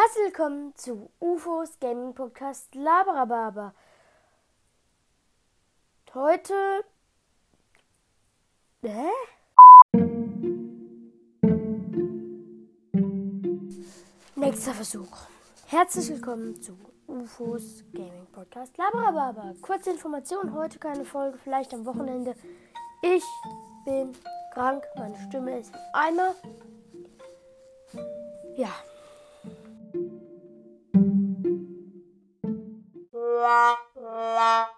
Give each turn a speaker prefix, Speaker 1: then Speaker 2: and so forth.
Speaker 1: Herzlich willkommen zu UFOs Gaming Podcast Laberababa. Heute. Hä? Nächster Versuch. Herzlich willkommen zu UFOs Gaming Podcast Laberababa. Kurze Information, heute keine Folge, vielleicht am Wochenende. Ich bin krank, meine Stimme ist im Eimer. Ja. 啦啦。